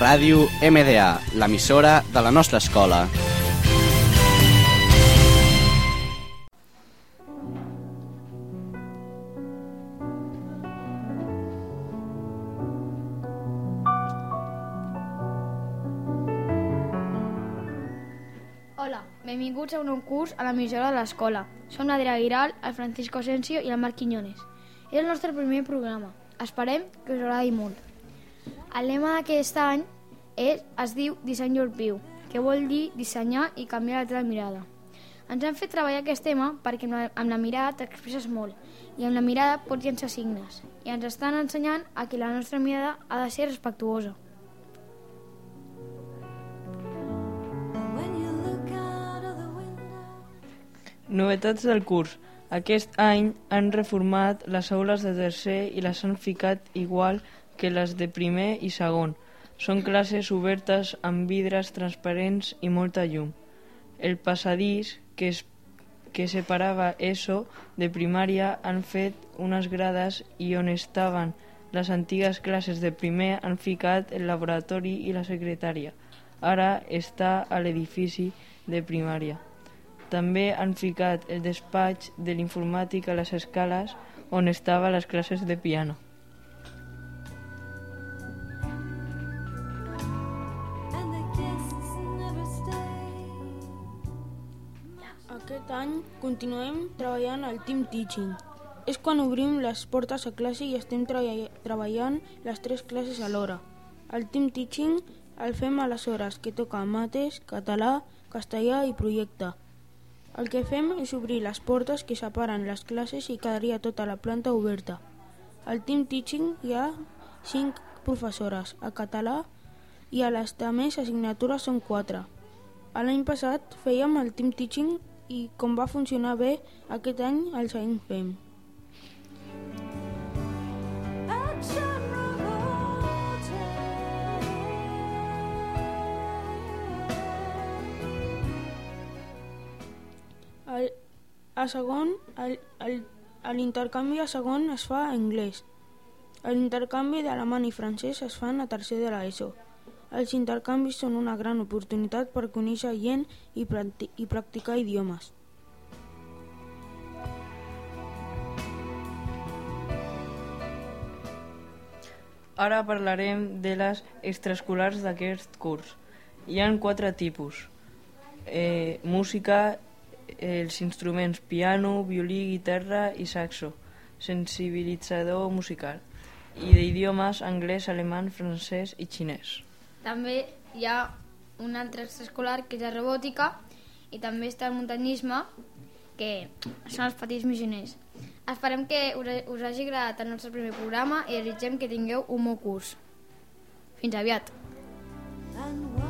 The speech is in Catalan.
Ràdio MDA, l'emissora de la nostra escola. Hola, benvinguts a un nou curs a l'emissora de l'escola. Som l'Adrià Giral, el Francisco Asensio i el Marc Quiñones. És el nostre primer programa. Esperem que us agradi molt. El lema d'aquest any és, es diu Disseny View, que vol dir dissenyar i canviar la teva mirada. Ens han fet treballar aquest tema perquè amb la, amb la mirada t'expresses molt i amb la mirada pots llençar signes. I ens estan ensenyant a que la nostra mirada ha de ser respectuosa. Novetats del curs. Aquest any han reformat les aules de tercer i les han ficat igual que les de primer i segon. Són classes obertes amb vidres transparents i molta llum. El passadís que, es, que separava ESO de primària han fet unes grades i on estaven les antigues classes de primer han ficat el laboratori i la secretària. Ara està a l'edifici de primària. També han ficat el despatx de l'informàtic a les escales on estava les classes de piano. Aquest any continuem treballant al Team Teaching. És quan obrim les portes a classe i estem treball treballant les tres classes alhora. El Team Teaching el fem a les hores que toca mates, català, castellà i projecte. El que fem és obrir les portes que separen les classes i quedaria tota la planta oberta. Al Team Teaching hi ha cinc professores a català i a les més assignatures són quatre. L'any passat fèiem el Team Teaching i com va funcionar bé, aquest any el seguim fent. El, a segon, l'intercanvi a segon es fa en anglès. L'intercanvi d'alemany i francès es fan a tercer de l'ESO. Els intercanvis són una gran oportunitat per conèixer gent i, i practicar idiomes. Ara parlarem de les extraescolars d'aquest curs. Hi han quatre tipus. Eh, música, els instruments piano, violí, guitarra i saxo, sensibilitzador musical, i d'idiomes anglès, alemany, francès i xinès. També hi ha un altre extraescolar que és la robòtica i també està el muntanyisme, que són els petits missioners. Esperem que us hagi agradat el nostre primer programa i desitgem que tingueu un bon curs. Fins aviat. And